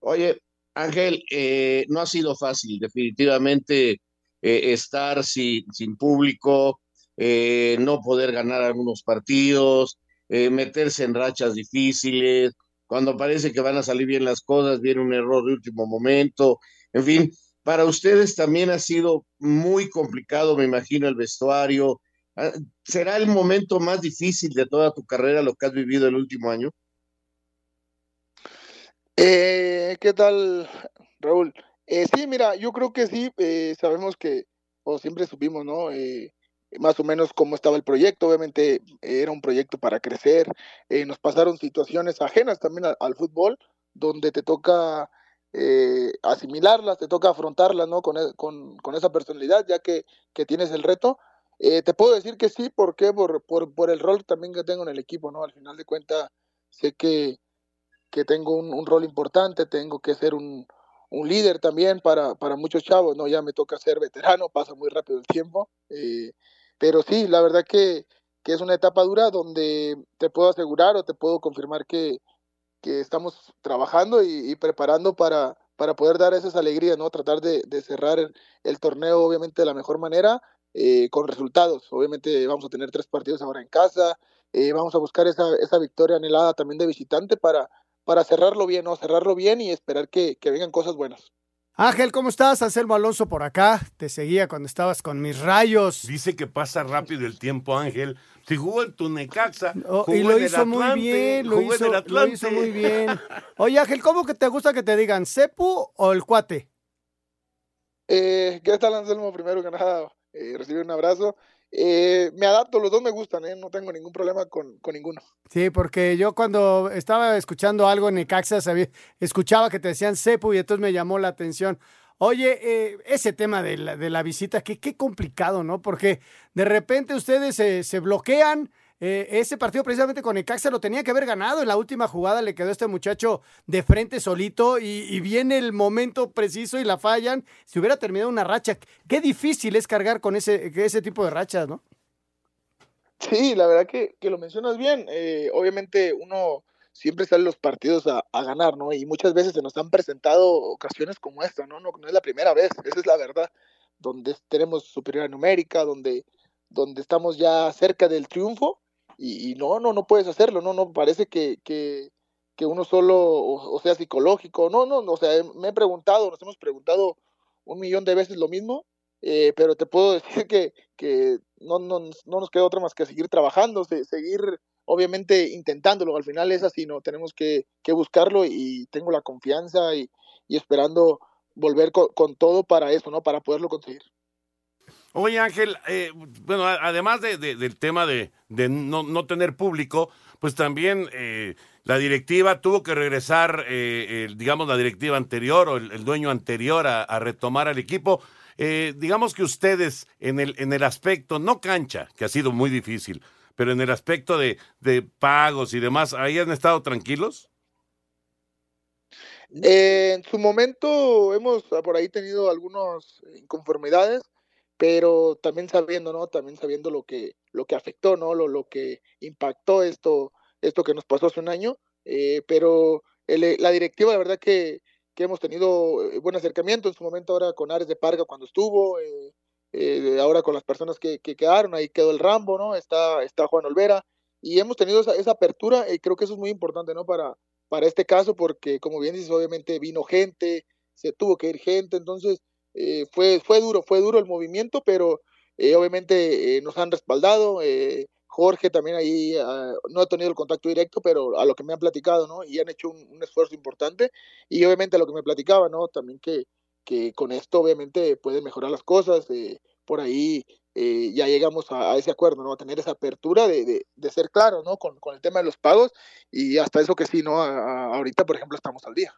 Oye, Ángel, eh, no ha sido fácil, definitivamente, eh, estar sin, sin público, eh, no poder ganar algunos partidos, meterse en rachas difíciles, cuando parece que van a salir bien las cosas, viene un error de último momento, en fin, para ustedes también ha sido muy complicado, me imagino, el vestuario. Ah, ¿Será el momento más difícil de toda tu carrera lo que has vivido el último año? Eh, ¿Qué tal, Raúl? Eh, sí, mira, yo creo que sí, eh, sabemos que, o siempre supimos, ¿no? Eh, más o menos cómo estaba el proyecto, obviamente era un proyecto para crecer, eh, nos pasaron situaciones ajenas también al, fútbol, donde te toca asimilarlas, te toca afrontarlas, ¿no? Con, con, con esa personalidad, ya que, que tienes el reto. Te puedo decir que sí, ¿por qué? Por, por, por el rol también que tengo en el equipo, ¿no? Al final de cuentas, sé que que tengo un, rol importante, tengo que ser un, líder también para, para, muchos chavos, ¿no? Ya me toca ser veterano, pasa muy rápido el tiempo, eh, pero sí, la verdad que, que, es una etapa dura donde te puedo asegurar o te puedo confirmar que, que estamos trabajando y, preparando para, para poder dar esas alegrías, ¿no? Tratar de, cerrar el, torneo, obviamente, de la mejor manera, eh, con resultados. Obviamente vamos a tener tres partidos ahora en casa, eh, vamos a buscar esa, esa victoria anhelada también de visitante para para cerrarlo bien, ¿no? Cerrarlo bien y esperar que, vengan cosas buenas. Ángel, ¿cómo estás? Anselmo Alonso por acá. Te seguía cuando estabas con mis rayos. Dice que pasa rápido el tiempo, Ángel. Si jugó en tu Necaxa, y lo hizo muy bien, lo hizo, lo hizo, muy bien. Oye, Ángel, ¿cómo que te gusta que te digan Cepu o el cuate? Eh, ¿Qué tal, Anselmo? Primero que nada, eh, un abrazo. Eh, me adapto, los dos me gustan, ¿eh? no tengo ningún problema con, ninguno. Sí, porque yo cuando estaba escuchando algo en Necaxa, sabía, escuchaba que te decían Cepu y entonces me llamó la atención. Oye, eh, ese tema de la, de la visita, que qué complicado, ¿no? Porque de repente ustedes se bloquean, eh, ese partido precisamente con Necaxa lo tenía que haber ganado. En la última jugada le quedó este muchacho de frente solito y, viene el momento preciso y la fallan. Si hubiera terminado una racha, qué difícil es cargar con ese, ese tipo de rachas, ¿no? Sí, la verdad que, lo mencionas bien. Eh, obviamente uno siempre sale los partidos a, ganar, ¿no? Y muchas veces se nos han presentado ocasiones como esta, ¿no? ¿no? No es la primera vez, esa es la verdad, donde tenemos superioridad numérica, donde, donde estamos ya cerca del triunfo y, no, no, no puedes hacerlo, no, no, parece que, que, uno solo, o, sea, psicológico, no, no, o sea, me he preguntado, nos hemos preguntado un millón de veces lo mismo, eh, pero te puedo decir que, que no, no, no, nos queda otra más que seguir trabajando, seguir obviamente intentándolo, al final es así, ¿no? Tenemos que, que buscarlo y tengo la confianza y, y esperando volver con, con, todo para eso, ¿no? Para poderlo conseguir. Oye Ángel, eh, bueno, además de, del tema de, no, no, tener público, pues también eh, la directiva tuvo que regresar, eh, digamos, la directiva anterior o el, dueño anterior a, retomar al equipo. digamos que ustedes en el, en el aspecto, no cancha, que ha sido muy difícil, pero en el aspecto de, de pagos y demás, ¿ahí han estado tranquilos? en su momento hemos por ahí tenido algunas inconformidades pero también sabiendo, ¿no? También sabiendo lo que, lo que afectó, ¿no? Lo, lo que impactó esto, esto que nos pasó hace un año, eh, pero la directiva, la verdad que, que hemos tenido eh, buen acercamiento en su momento ahora con Ares de Parga cuando estuvo, eh, eh, ahora con las personas que, que, quedaron, ahí quedó el Rambo, ¿no? Está, está Juan Olvera, y hemos tenido esa, esa apertura, y creo que eso es muy importante, ¿no? Para, para este caso, porque como bien dices, obviamente vino gente, se tuvo que ir gente, entonces fue, fue duro, fue duro el movimiento, pero obviamente nos han respaldado, Jorge también ahí ah, no ha tenido el contacto directo, pero a lo que me han platicado, ¿no? Y han hecho un, esfuerzo importante. Y obviamente a lo que me platicaba, ¿no? También que, que con esto obviamente pueden mejorar las cosas. Eh, por ahí eh, ya llegamos a, ese acuerdo, ¿no? A tener esa apertura de, de, ser claro, ¿no? Con, con, el tema de los pagos. Y hasta eso que sí, ¿no? ahorita, por ejemplo, estamos al día.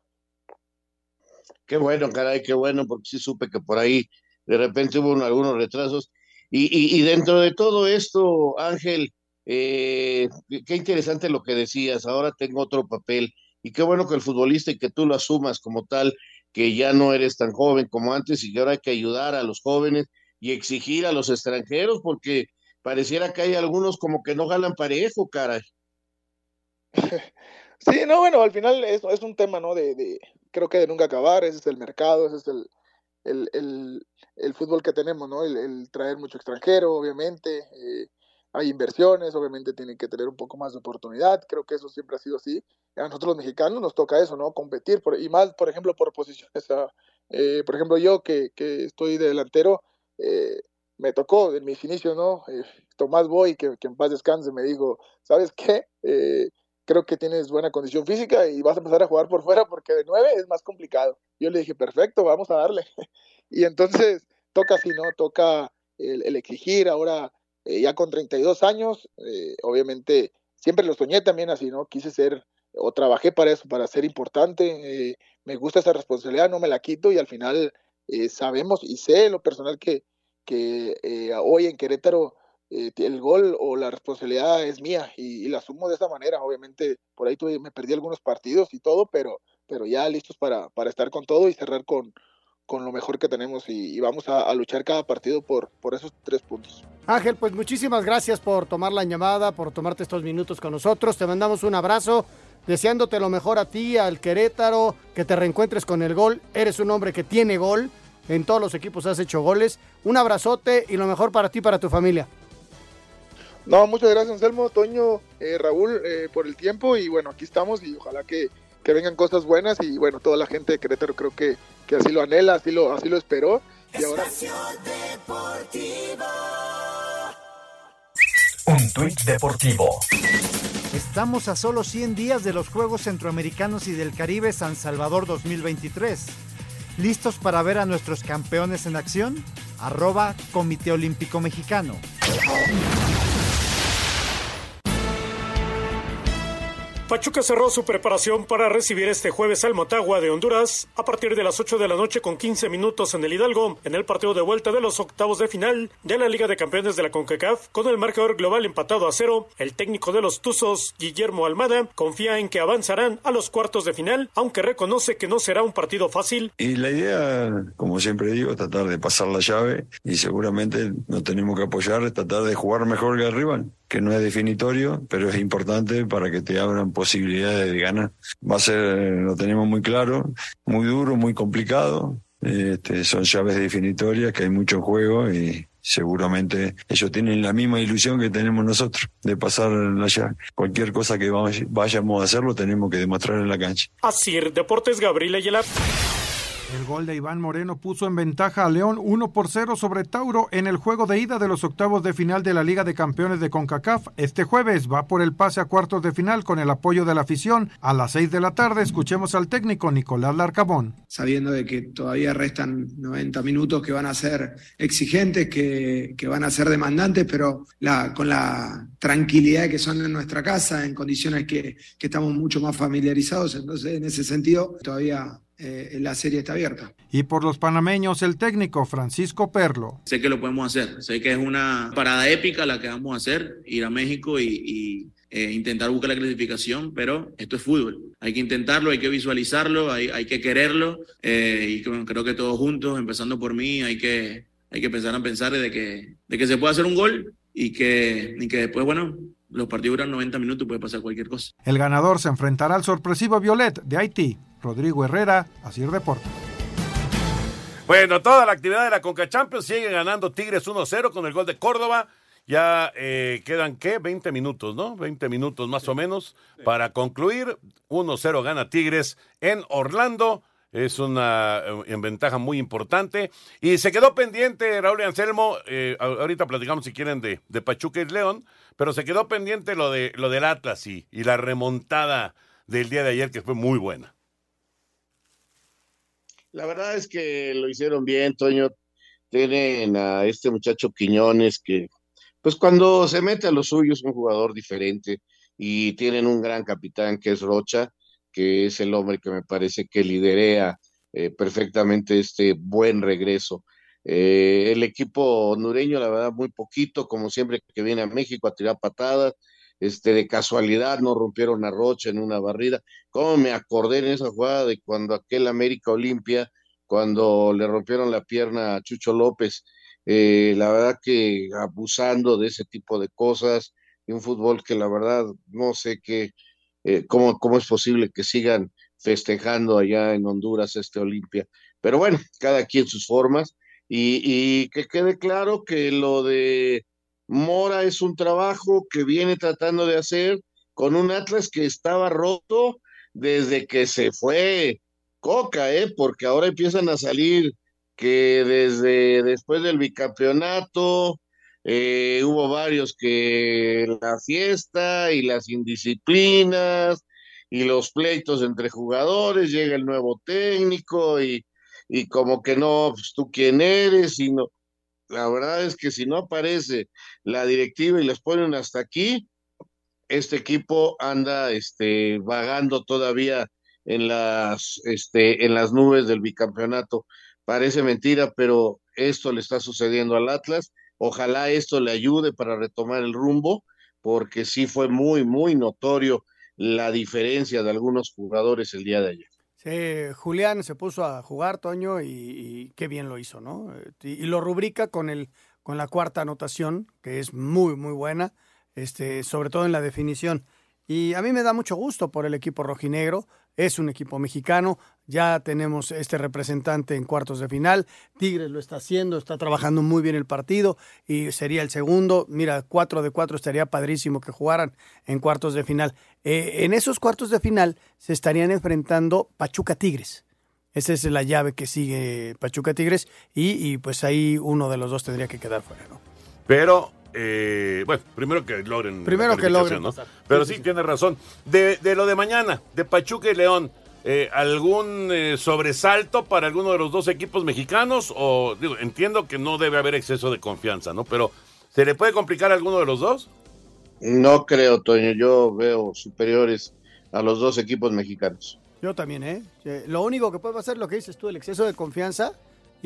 Qué bueno, caray, qué bueno, porque sí supe que por ahí de repente hubo algunos retrasos y, dentro de todo esto, Ángel, eh, qué interesante lo que decías, ahora tengo otro papel y qué bueno que el futbolista y que tú lo asumas como tal, que ya no eres tan joven como antes y que ahora hay que ayudar a los jóvenes y exigir a los extranjeros porque pareciera que hay algunos como que no jalan parejo, caray. Sí, no, bueno, al final es, un tema, ¿no? De, creo que de nunca acabar, ese es el mercado, ese es el, el, el, el fútbol que tenemos, ¿no? El, traer mucho extranjero, obviamente. Eh, hay inversiones, obviamente tienen que tener un poco más de oportunidad. Creo que eso siempre ha sido así. A nosotros los mexicanos nos toca eso, ¿no? Competir, por, y más, por ejemplo, por posiciones. Eh, por ejemplo, yo que, que estoy de delantero, eh, me tocó en mis inicios, ¿no? Tomás Boy, que, que, en paz descanse, me dijo, ¿sabes qué? Creo que tienes buena condición física y vas a empezar a jugar por fuera porque de nueve es más complicado. Yo le dije, perfecto, vamos a darle. y entonces toca así, ¿no? Toca el, exigir. Ahora, eh, ya con 32 años, eh, obviamente siempre lo soñé también así, ¿no? Quise ser o trabajé para eso, para ser importante. Eh, me gusta esa responsabilidad, no me la quito y al final sabemos y sé lo personal que, que hoy en Querétaro eh, el gol o la responsabilidad es mía y, la asumo de esa manera. Obviamente, por ahí tuve, me perdí algunos partidos y todo, pero, pero ya listos para, para estar con todo y cerrar con, con lo mejor que tenemos y, vamos a, luchar cada partido por, por esos tres puntos. Ángel, pues muchísimas gracias por tomar la llamada, por tomarte estos minutos con nosotros. Te mandamos un abrazo, deseándote lo mejor a ti, al Querétaro, que te reencuentres con el gol. Eres un hombre que tiene gol, en todos los equipos has hecho goles. Un abrazote y lo mejor para ti y para tu familia. No, muchas gracias Anselmo, Toño, eh, Raúl, eh, por el tiempo y bueno, aquí estamos y ojalá que, vengan cosas buenas y bueno, toda la gente de Querétaro creo que, que así lo anhela, así lo, así lo esperó. Y ahora... Un tuit deportivo. Estamos a solo 100 días de los Juegos Centroamericanos y del Caribe San Salvador 2023. ¿Listos para ver a nuestros campeones en acción? Arroba Comité Olímpico Mexicano. Pachuca cerró su preparación para recibir este jueves al Motagua de Honduras a partir de las 8 de la noche con 15 minutos en el Hidalgo en el partido de vuelta de los octavos de final de la Liga de Campeones de la CONCACAF con el marcador global empatado a cero. El técnico de los Tuzos, Guillermo Almada, confía en que avanzarán a los cuartos de final, aunque reconoce que no será un partido fácil. Y la idea, como siempre digo, es tratar de pasar la llave y seguramente no tenemos que apoyar, tratar de jugar mejor que el rival que no es definitorio, pero es importante para que te abran posibilidades de ganar. Va a ser, lo tenemos muy claro, muy duro, muy complicado. Este, son llaves definitorias, que hay mucho juego y seguramente ellos tienen la misma ilusión que tenemos nosotros de pasar la llave. Cualquier cosa que vayamos a hacer lo tenemos que demostrar en la cancha. Así, Deportes Gabriel Ayala. El gol de Iván Moreno puso en ventaja a León 1 por 0 sobre Tauro en el juego de ida de los octavos de final de la Liga de Campeones de CONCACAF. Este jueves va por el pase a cuartos de final con el apoyo de la afición. A las 6 de la tarde escuchemos al técnico Nicolás Larcabón. Sabiendo de que todavía restan 90 minutos que van a ser exigentes, que, que van a ser demandantes, pero con la tranquilidad que son en nuestra casa, en condiciones que, que estamos mucho más familiarizados. Entonces, en ese sentido, todavía eh, la serie está abierta. Y por los panameños, el técnico Francisco Perlo. Sé que lo podemos hacer, sé que es una parada épica la que vamos a hacer, ir a México y, eh, intentar buscar la clasificación, pero esto es fútbol. Hay que intentarlo, hay que visualizarlo, hay, hay que quererlo eh, y creo que todos juntos, empezando por mí, hay que, hay que pensar en pensar de que, de que se puede hacer un gol y que, y que después, bueno, los partidos duran 90 minutos y puede pasar cualquier cosa. El ganador se enfrentará al sorpresivo Violet de Haití, Rodrigo Herrera, Asir Deportes. Bueno, toda la actividad de la Conca Champions sigue ganando Tigres 1-0 con el gol de Córdoba. Ya eh, quedan, ¿qué? 20 minutos, ¿no? 20 minutos más o menos para concluir. 1-0 gana Tigres en Orlando. Es una eh, en ventaja muy importante. Y se quedó pendiente Raúl y Anselmo. eh, ahorita platicamos si quieren de, de Pachuca y León. Pero se quedó pendiente lo, de, lo del Atlas y, y la remontada del día de ayer que fue muy buena. La verdad es que lo hicieron bien, Toño. Tienen a este muchacho Quiñones que, pues cuando se mete a lo suyo es un jugador diferente y tienen un gran capitán que es Rocha, que es el hombre que me parece que liderea eh, perfectamente este buen regreso. Eh, el equipo hondureño, la verdad, muy poquito, como siempre que viene a México a tirar patadas, este, de casualidad no rompieron a Rocha en una barrida. ¿Cómo me acordé en esa jugada de cuando aquel América Olimpia, cuando le rompieron la pierna a Chucho López? Eh, la verdad que abusando de ese tipo de cosas, de un fútbol que la verdad no sé qué, eh, cómo, cómo es posible que sigan festejando allá en Honduras este Olimpia. Pero bueno, cada quien sus formas. Y, y que quede claro que lo de Mora es un trabajo que viene tratando de hacer con un Atlas que estaba roto desde que se fue Coca, ¿eh? Porque ahora empiezan a salir que desde después del bicampeonato eh, hubo varios que la fiesta y las indisciplinas y los pleitos entre jugadores, llega el nuevo técnico y, y como que no, pues tú quién eres y no. La verdad es que si no aparece la directiva y les ponen hasta aquí, este equipo anda este, vagando todavía en las, este, en las nubes del bicampeonato. Parece mentira, pero esto le está sucediendo al Atlas. Ojalá esto le ayude para retomar el rumbo, porque sí fue muy, muy notorio la diferencia de algunos jugadores el día de ayer. Sí, Julián se puso a jugar, Toño, y, y qué bien lo hizo, ¿no? Eh, Y, y lo rubrica con, el, con la cuarta anotación, que es muy, muy buena, este, sobre todo en la definición. Y a mí me da mucho gusto por el equipo rojinegro. Es un equipo mexicano. Ya tenemos este representante en cuartos de final. Tigres lo está haciendo, está trabajando muy bien el partido y sería el segundo. Mira, cuatro de cuatro estaría padrísimo que jugaran en cuartos de final. Eh, en esos cuartos de final se estarían enfrentando Pachuca Tigres. Esa es la llave que sigue Pachuca Tigres y, y pues ahí uno de los dos tendría que quedar fuera, ¿no? Pero, eh, bueno, primero que logren. Primero que logren ¿no? Pero Sí, sí, sí, tiene razón. De, de lo de mañana, de Pachuca y León, eh, ¿algún eh, sobresalto para alguno de los dos equipos mexicanos? O, digo, entiendo que no debe haber exceso de confianza, ¿no? Pero, ¿se le puede complicar a alguno de los dos? No creo, Toño, yo veo superiores a los dos equipos mexicanos. Yo también, ¿eh? Eh, Lo único que puede pasar, lo que dices tú, el exceso de confianza.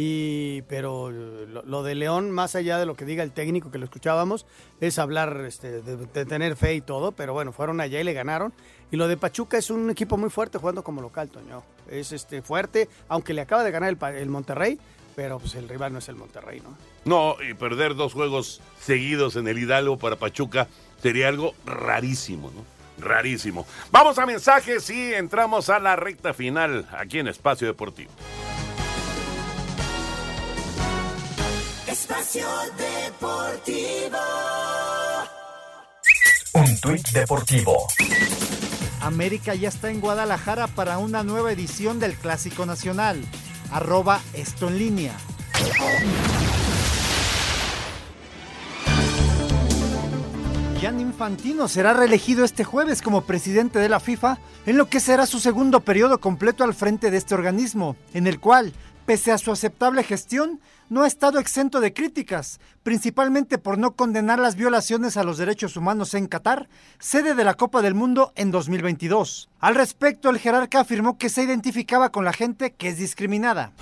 Y, pero lo, de León, más allá de lo que diga el técnico que lo escuchábamos, es hablar este, de, tener fe y todo. Pero bueno, fueron allá y le ganaron. Y lo de Pachuca es un equipo muy fuerte jugando como local, Toño. Es este fuerte, aunque le acaba de ganar el, el Monterrey, pero pues el rival no es el Monterrey, ¿no? No, y perder dos juegos seguidos en el Hidalgo para Pachuca sería algo rarísimo, ¿no? Rarísimo. Vamos a mensajes y entramos a la recta final aquí en Espacio Deportivo. Espacio Deportivo. Un tuit deportivo. América ya está en Guadalajara para una nueva edición del Clásico Nacional. Arroba esto en línea. Gian Infantino será reelegido este jueves como presidente de la FIFA en lo que será su segundo periodo completo al frente de este organismo, en el cual, pese a su aceptable gestión, no ha estado exento de críticas, principalmente por no condenar las violaciones a los derechos humanos en Qatar, sede de la Copa del Mundo en 2022. Al respecto, el jerarca afirmó que se identificaba con la gente que es discriminada.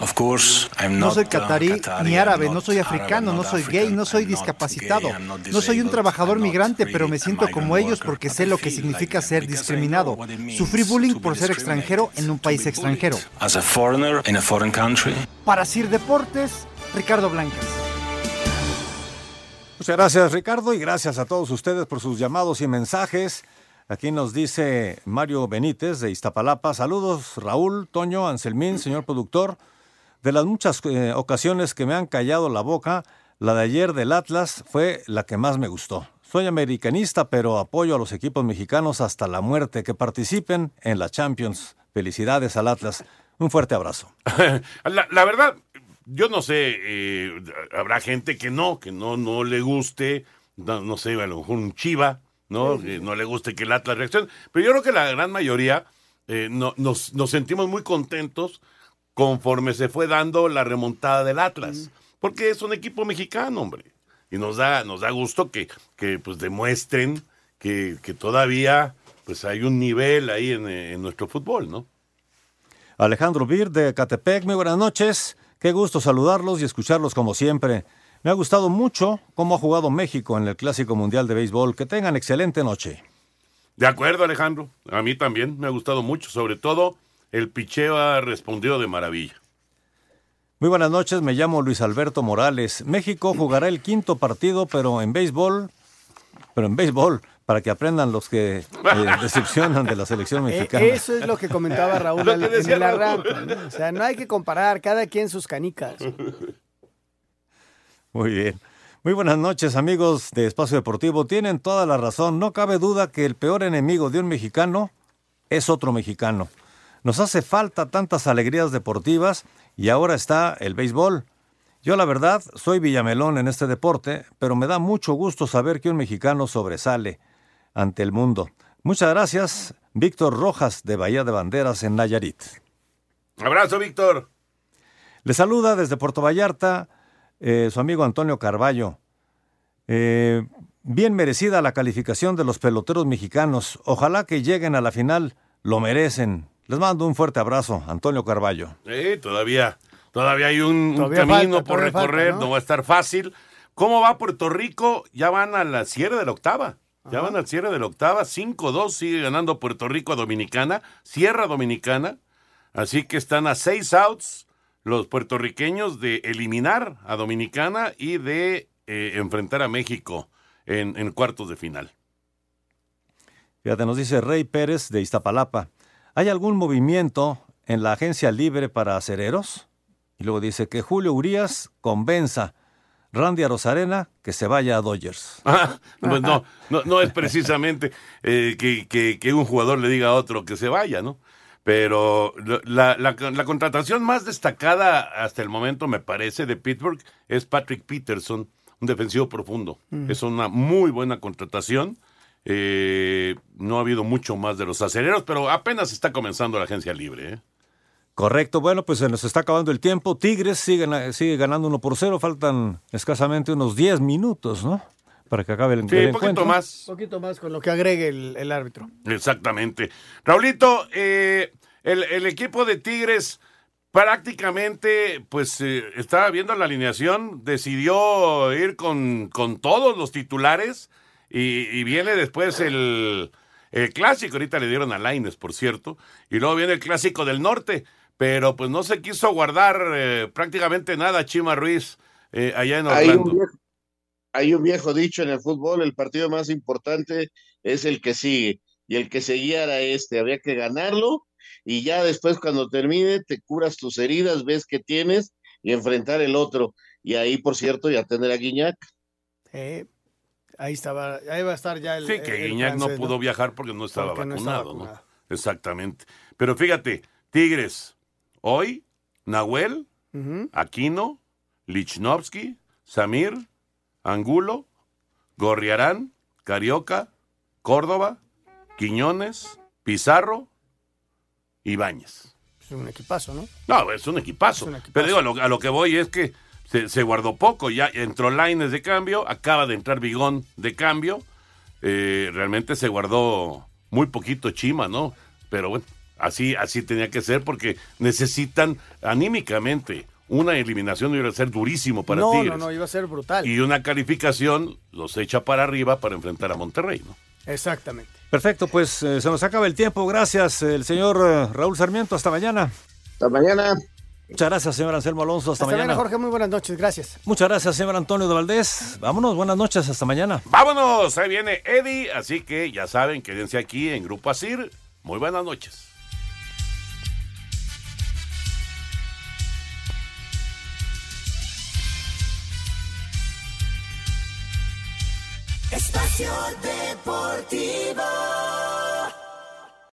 No soy catarí, ni árabe, no soy africano, no soy gay, no soy discapacitado, no soy un trabajador migrante, pero me siento como ellos porque sé lo que significa ser discriminado. Sufrí bullying por ser extranjero en un país extranjero. Para Sir Deportes, Ricardo Blancas. Muchas gracias, Ricardo, y gracias a todos ustedes por sus llamados y mensajes. Aquí nos dice Mario Benítez de Iztapalapa. Saludos, Raúl, Toño, Anselmín, señor productor. De las muchas eh, ocasiones que me han callado la boca, la de ayer del Atlas fue la que más me gustó. Soy americanista, pero apoyo a los equipos mexicanos hasta la muerte que participen en la Champions. Felicidades al Atlas. Un fuerte abrazo. la, la verdad, yo no sé, eh, habrá gente que no, que no, no le guste, no, no sé, a lo mejor un chiva, ¿no? Que no le guste que el Atlas reaccione. Pero yo creo que la gran mayoría eh, no- nos, nos sentimos muy contentos conforme se fue dando la remontada del Atlas. Porque es un equipo mexicano, hombre. Y nos da, nos da gusto que, que pues demuestren que, que todavía pues hay un nivel ahí en, en nuestro fútbol, ¿no? Alejandro Bir de Catepec, muy buenas noches. Qué gusto saludarlos y escucharlos como siempre. Me ha gustado mucho cómo ha jugado México en el Clásico Mundial de Béisbol. Que tengan excelente noche. De acuerdo, Alejandro. A mí también me ha gustado mucho. Sobre todo, el picheo ha respondido de maravilla. Muy buenas noches, me llamo Luis Alberto Morales. México jugará el quinto partido, pero en béisbol, pero en béisbol, para que aprendan los que eh, decepcionan de la selección Eh, mexicana. eso es lo que comentaba Raúl Lo al- que en el Raúl. arranque. ¿no? O sea, no hay que comparar, cada quien sus canicas. Muy bien. Muy buenas noches, amigos de Espacio Deportivo. Tienen toda la razón. No cabe duda que el peor enemigo de un mexicano es otro mexicano. Nos hace falta tantas alegrías deportivas y ahora está el béisbol. Yo la verdad soy Villamelón en este deporte, pero me da mucho gusto saber que un mexicano sobresale ante el mundo. Muchas gracias, Víctor Rojas de Bahía de Banderas en Nayarit. Abrazo, Víctor. Le saluda desde Puerto Vallarta eh, su amigo Antonio Carballo. Eh, bien merecida la calificación de los peloteros mexicanos. Ojalá que lleguen a la final. Lo merecen. Les mando un fuerte abrazo, Antonio Carballo. Eh, todavía, todavía hay un, Todavía camino falta, por falta, recorrer, ¿no? ¿no? va a estar fácil. ¿Cómo va Puerto Rico? Ya van a la cierre de la octava. Ya van al cierre de la octava. 5-2 sigue ganando Puerto Rico a Dominicana. Sierra Dominicana. Así que están a seis outs los puertorriqueños de eliminar a Dominicana y de eh, enfrentar a México en, en cuartos de final. Fíjate, nos dice Rey Pérez de Iztapalapa. ¿Hay algún movimiento en la agencia libre para acereros? Y luego dice que Julio Urias convenza Randy a Rosarena que se vaya a Dodgers. Ah, pues no, no, no es precisamente eh, que, que- que un jugador le diga a otro que se vaya, ¿no? Pero la, la- la contratación más destacada hasta el momento, me parece, de Pittsburgh es Patrick Peterson, un defensivo profundo. Mm. Es una muy buena contratación. Eh, no ha habido mucho más de los aceleros, pero apenas está comenzando la agencia libre. ¿eh? Correcto, bueno, pues se nos está acabando el tiempo. Tigres sigue, sigue ganando 1 por 0, faltan escasamente unos 10 minutos, ¿no? Para que acabe el, Sí, el un poquito encuentro. más. Un poquito más con lo que agregue el, el árbitro. Exactamente. Raulito, eh, el, el equipo de Tigres prácticamente, pues eh, estaba viendo la alineación, decidió ir con, con todos los titulares y, y viene después el, el clásico, ahorita le dieron a Laines, por cierto, y luego viene el clásico del norte, pero pues no se quiso guardar eh, prácticamente nada Chima Ruiz eh, allá en Hay Orlando. un, viejo, hay un viejo dicho en el fútbol, el partido más importante es el que sigue, y el que seguía era este, había que ganarlo, y ya después cuando termine te curas tus heridas, ves que tienes, y enfrentar el otro, y ahí, por cierto, ya tener a Guiñac. Eh, ahí estaba, ahí va a estar ya el. Sí, que el Guiñac no pudo viajar porque no estaba Porque no vacunado, ¿no? Exactamente. Pero fíjate, Tigres, hoy, Nahuel. Aquino, Lichnowsky, Samir, Angulo, Gorriarán, Carioca, Córdoba, Quiñones, Pizarro, Ibáñez. Es un equipazo, ¿no? No, es un equipazo. Pero digo, a lo, a lo que voy es que se, se guardó poco. Ya entró Laines de cambio, acaba de entrar Bigón de cambio. Eh, realmente se guardó muy poquito Chima, ¿no? Pero bueno, así, así tenía que ser porque necesitan anímicamente una eliminación iba a ser durísimo para no, Tigres. no, no, iba a ser brutal. Y una calificación los echa para arriba para enfrentar a Monterrey, ¿no? Exactamente. Perfecto, pues eh, se nos acaba el tiempo. Gracias, el señor eh, Raúl Sarmiento. Hasta mañana. Hasta mañana. Muchas gracias, señor Anselmo Alonso. Hasta, Hasta mañana, mañana. Jorge. Muy buenas noches. Gracias. Muchas gracias, señor Antonio de Valdés. Vámonos, buenas noches, hasta mañana. Vámonos, ahí viene Eddie, así que ya saben, quédense aquí en Grupo Asir. Muy buenas noches. Espacio Deportivo.